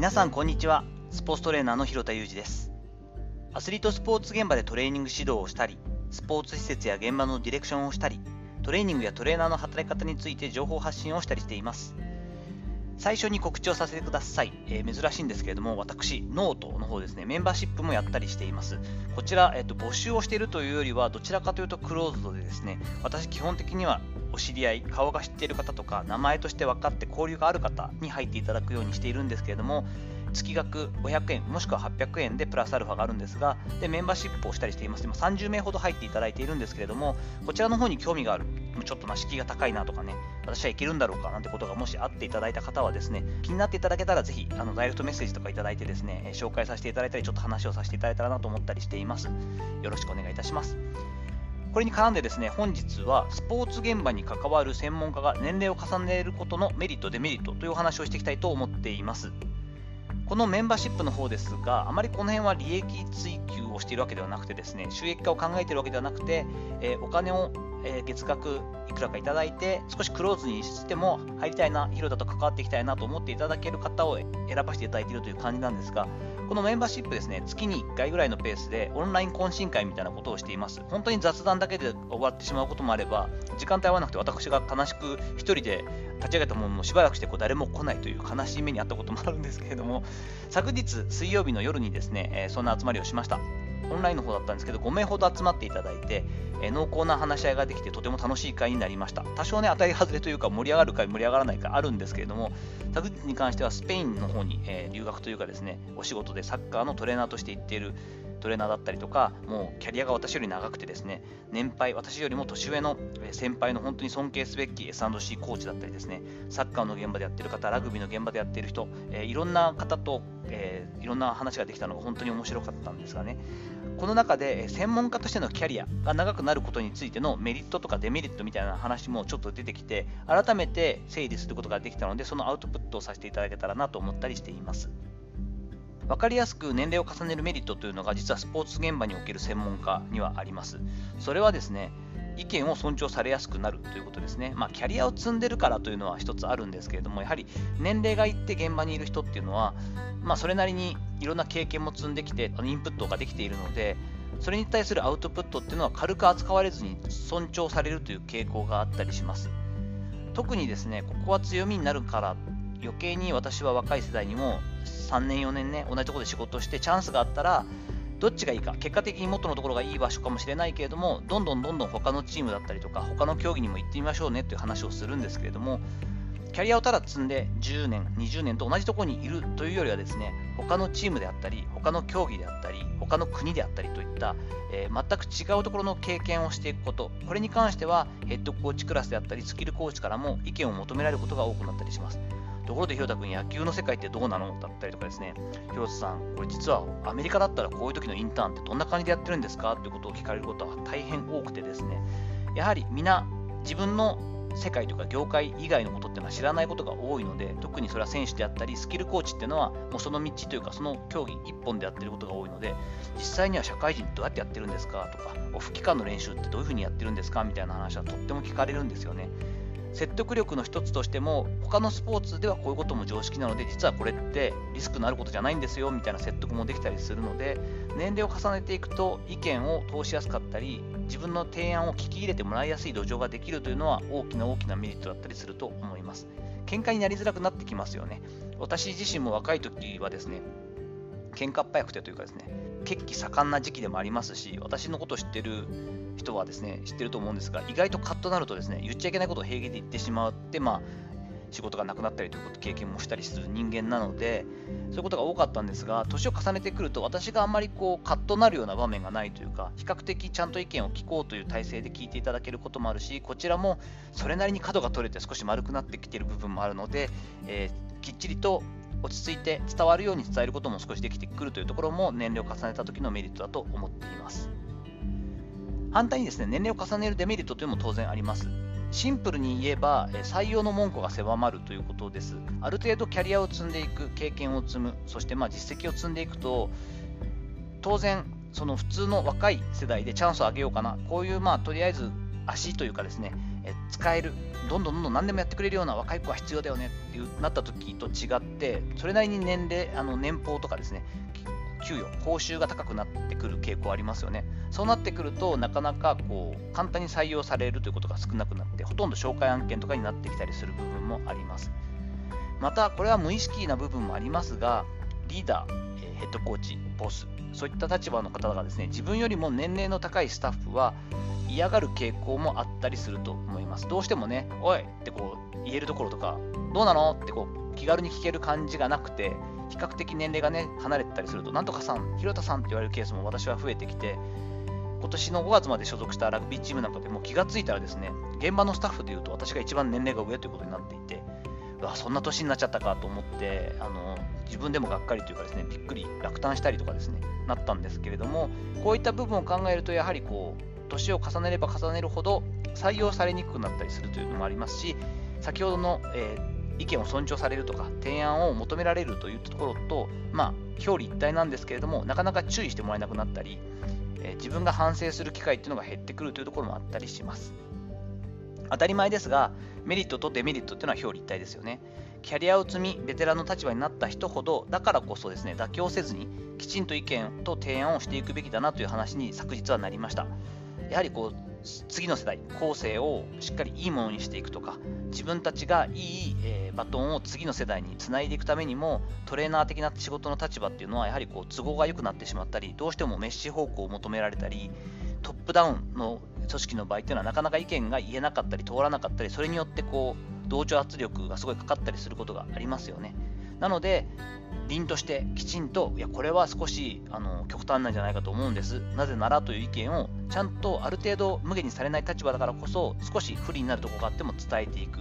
皆さんこんにちは。スポーツトレーナーの広田裕二です。アスリートスポーツ現場でトレーニング指導をしたりスポーツ施設や現場のディレクションをしたりトレーニングやトレーナーの働き方について情報発信をしたりしています。最初に告知をさせてください、えー、珍しいんですけれども私ノートの方ですねメンバーシップもやったりしています。こちら、えーと、募集をしているというよりはどちらかというとクローズドでですね私基本的にはお知り合い、顔が知っている方とか、名前として分かって交流がある方に入っていただくようにしているんですけれども、月額500円、もしくは800円でプラスアルファがあるんですが、でメンバーシップをしたりしています。今30名ほど入っていただいているんですけれども、こちらの方に興味がある、ちょっとな敷居が高いなとかね、私はいけるんだろうかなんてことがもしあっていただいた方はですね、気になっていただけたらぜひ、あのダイレクトメッセージとかいただいてですね、紹介させていただいたり、ちょっと話をさせていただいたらなと思ったりしています。よろしくお願いいたします。これに絡んでですね、本日はスポーツ現場に関わる専門家が年齢を重ねることのメリット、デメリットというお話をしていきたいと思っています。このメンバーシップの方ですが、あまりこの辺は利益追求しているわけではなくてですね、収益化を考えているわけではなくて、え、お金を、え、月額いくらかいただいて、少しクローズにしても入りたいな、広田と関わっていきたいなと思っていただける方を選ばせていただいているという感じなんですが、このメンバーシップですね、月に1回ぐらいのペースでオンライン懇親会みたいなことをしています。本当に雑談だけで終わってしまうこともあれば、時間帯合わなくて私が悲しく1人で立ち上げたものもしばらくしてこう誰も来ないという悲しい目にあったこともあるんですけれども、昨日水曜日の夜にですね、そんな集まりをしました。オンラインの方だったんですけど、5名ほど集まっていただいて、え、濃厚な話し合いができてとても楽しい会になりました。多少ね、当たり外れというか盛り上がるか、盛り上がらないかあるんですけれども、昨日に関してはスペインの方に、え、留学というかですね、お仕事でサッカーのトレーナーとして行っているトレーナーだったりとか、もうキャリアが私より長くてですね、年配、私よりも年上の先輩の本当に尊敬すべき S&C コーチだったりですね、サッカーの現場でやってる方、ラグビーの現場でやってる人、えー、いろんな方と、えー、いろんな話ができたのが本当に面白かったんですがね、この中で専門家としてのキャリアが長くなることについてのメリットとかデメリットみたいな話もちょっと出てきて、改めて整理することができたので、そのアウトプットをさせていただけたらなと思ったりしています。分かりやすく年齢を重ねるメリットというのが実はスポーツ現場における専門家にはあります。それはですね、意見を尊重されやすくなるということですね。まあ、キャリアを積んでるからというのは一つあるんですけれども、やはり年齢がいって現場にいる人っていうのは、まあ、それなりにいろんな経験も積んできて、インプットができているので、それに対するアウトプットっていうのは軽く扱われずに尊重されるという傾向があったりします。特にですね、ここは強みになるから余計に私は若い世代にも3年4年ね同じところで仕事してチャンスがあったらどっちがいいか結果的に元のところがいい場所かもしれないけれどもどんどんどんどん他のチームだったりとか他の競技にも行ってみましょうねという話をするんですけれどもキャリアをただ積んで10年20年と同じところにいるというよりはですね他のチームであったり他の競技であったり他の国であったりといった、えー、全く違うところの経験をしていくことこれに関してはヘッドコーチクラスであったりスキルコーチからも意見を求められることが多くなったりします。ところで、ひろた君、野球の世界ってどうなの？だったりとかですね、ひろさん、これ実はアメリカだったらこういう時のインターンってどんな感じでやってるんですか？ということを聞かれることは大変多くてですね、やはり皆、自分の世界とか業界以外のことっていうのは知らないことが多いので、特にそれは選手であったり、スキルコーチっていうのは、もうその道というか、その競技一本でやってることが多いので、実際には社会人どうやってやってるんですか？とか、オフ期間の練習ってどういうふうにやってるんですか？みたいな話はとっても聞かれるんですよね。説得力の一つとしても他のスポーツではこういうことも常識なので実はこれってリスクのあることじゃないんですよみたいな説得もできたりするので年齢を重ねていくと意見を通しやすかったり自分の提案を聞き入れてもらいやすい土壌ができるというのは大きな大きなメリットだったりすると思います。喧嘩になりづらくなってきますよね。私自身も若い時はですね喧嘩っ早くてというかですね血気盛んな時期でもありますし私のことを知ってる人はですね知ってると思うんですが意外とカッとなるとですね言っちゃいけないことを平気で言ってしまって、まあ、仕事がなくなったりということ経験もしたりする人間なのでそういうことが多かったんですが年を重ねてくると私があんまりこうカッとなるような場面がないというか比較的ちゃんと意見を聞こうという体制で聞いていただけることもあるしこちらもそれなりに角が取れて少し丸くなってきている部分もあるので、えー、きっちりと落ち着いて伝わるように伝えることも少しできてくるというところも年齢を重ねた時のメリットだと思っています。反対にですね、年齢を重ねるデメリットというのも当然あります。シンプルに言えば、採用の門戸が狭まるということです。ある程度キャリアを積んでいく、経験を積む、そしてまあ実績を積んでいくと、当然、その普通の若い世代でチャンスをあげようかな、こういうまあとりあえず足というかですね、使える。どんどんどんどん何でもやってくれるような若い子が必要だよね。ってなった時と違ってそれなりに年齢あの年俸とかですね。給与報酬が高くなってくる傾向ありますよね。そうなってくるとなかなかこう簡単に採用されるということが少なくなってほとんど紹介案件とかになってきたりする部分もあります。またこれは無意識な部分もありますがリーダーヘッドコーチボスそういった立場の方がですね自分よりも年齢の高いスタッフは嫌がる傾向もあったりすると思います。どうしてもね、おいってこう言えるところとか、どうなの？ってこう気軽に聞ける感じがなくて、比較的年齢がね、離れてたりすると、なんとかさん、広田さんって言われるケースも私は増えてきて、今年の5月まで所属したラグビーチームなんかでも気がついたらですね、現場のスタッフでいうと私が一番年齢が上ということになっていて、うわ、そんな年になっちゃったかと思って、あの自分でもがっかりというかですね、びっくり、落胆したりとかですね、なったんですけれども、こういった部分を考えると、やはりこう、年を重ねれば重ねるほど採用されにくくなったりするというのもありますし、先ほどの、えー、意見を尊重されるとか、提案を求められるというところと、まあ、表裏一体なんですけれども、なかなか注意してもらえなくなったり、えー、自分が反省する機会っていうのが減ってくるというところもあったりします。当たり前ですが、メリットとデメリットっていうのは表裏一体ですよね。キャリアを積み、ベテランの立場になった人ほど、だからこそですね、妥協せずに、きちんと意見と提案をしていくべきだなという話に昨日はなりました。やはりこう次の世代、後世をしっかりいいものにしていくとか、自分たちがいい、えー、バトンを次の世代につないでいくためにも、トレーナー的な仕事の立場っていうのは、やはりこう都合が良くなってしまったり、どうしてもメッシ方向を求められたり、トップダウンの組織の場合っていうのは、なかなか意見が言えなかったり、通らなかったり、それによってこう同調圧力がすごいかかったりすることがありますよね。なので、凛としてきちんと、いや、これは少しあの極端なんじゃないかと思うんです。なぜならという意見をちゃんとある程度無限にされない立場だからこそ、少し不利になるところがあっても伝えていく。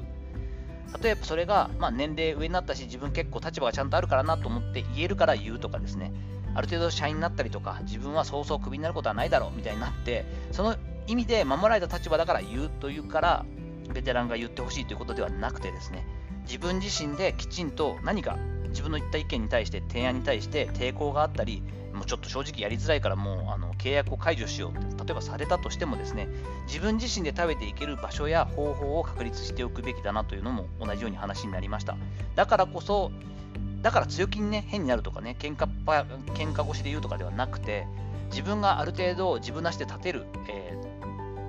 例えばそれが、まあ、年齢上になったし、自分結構立場がちゃんとあるからなと思って言えるから言うとかですね、ある程度社員になったりとか、自分はそうそうクビになることはないだろうみたいになって、その意味で守られた立場だから言うというから、ベテランが言ってほしいということではなくてですね、自分自身できちんと何か自分の言った意見に対して提案に対して抵抗があったりもうちょっと正直やりづらいからもうあの契約を解除しようって例えばされたとしてもですね自分自身で食べていける場所や方法を確立しておくべきだなというのも同じように話になりました。だからこそだから強気にね変になるとかね喧嘩喧嘩腰で言うとかではなくて自分がある程度自分なしで立てる、え、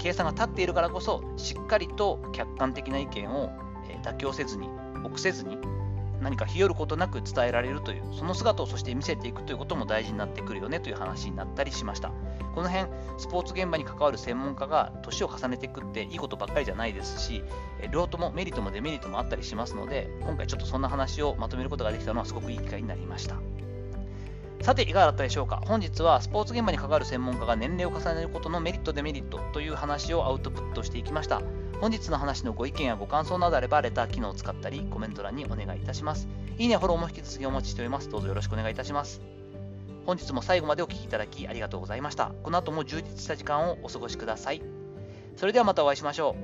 計算が立っているからこそしっかりと客観的な意見を、え、妥協せずに臆せずに何か日和ることなく伝えられるというその姿をそして見せていくということも大事になってくるよねという話になったりしました。この辺スポーツ現場に関わる専門家が年を重ねていくっていいことばっかりじゃないですし両方ともメリットもデメリットもあったりしますので今回ちょっとそんな話をまとめることができたのはすごくいい機会になりました。さて、いかがだったでしょうか？本日はスポーツ現場に関わる専門家が年齢を重ねることのメリット、デメリットという話をアウトプットしていきました。本日の話のご意見やご感想などあれば、レター機能を使ったり、コメント欄にお願いいたします。いいね、フォローも引き続きお待ちしております。どうぞよろしくお願いいたします。本日も最後までお聴きいただきありがとうございました。この後も充実した時間をお過ごしください。それではまたお会いしましょ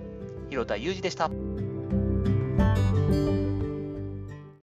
う。広田裕二でした。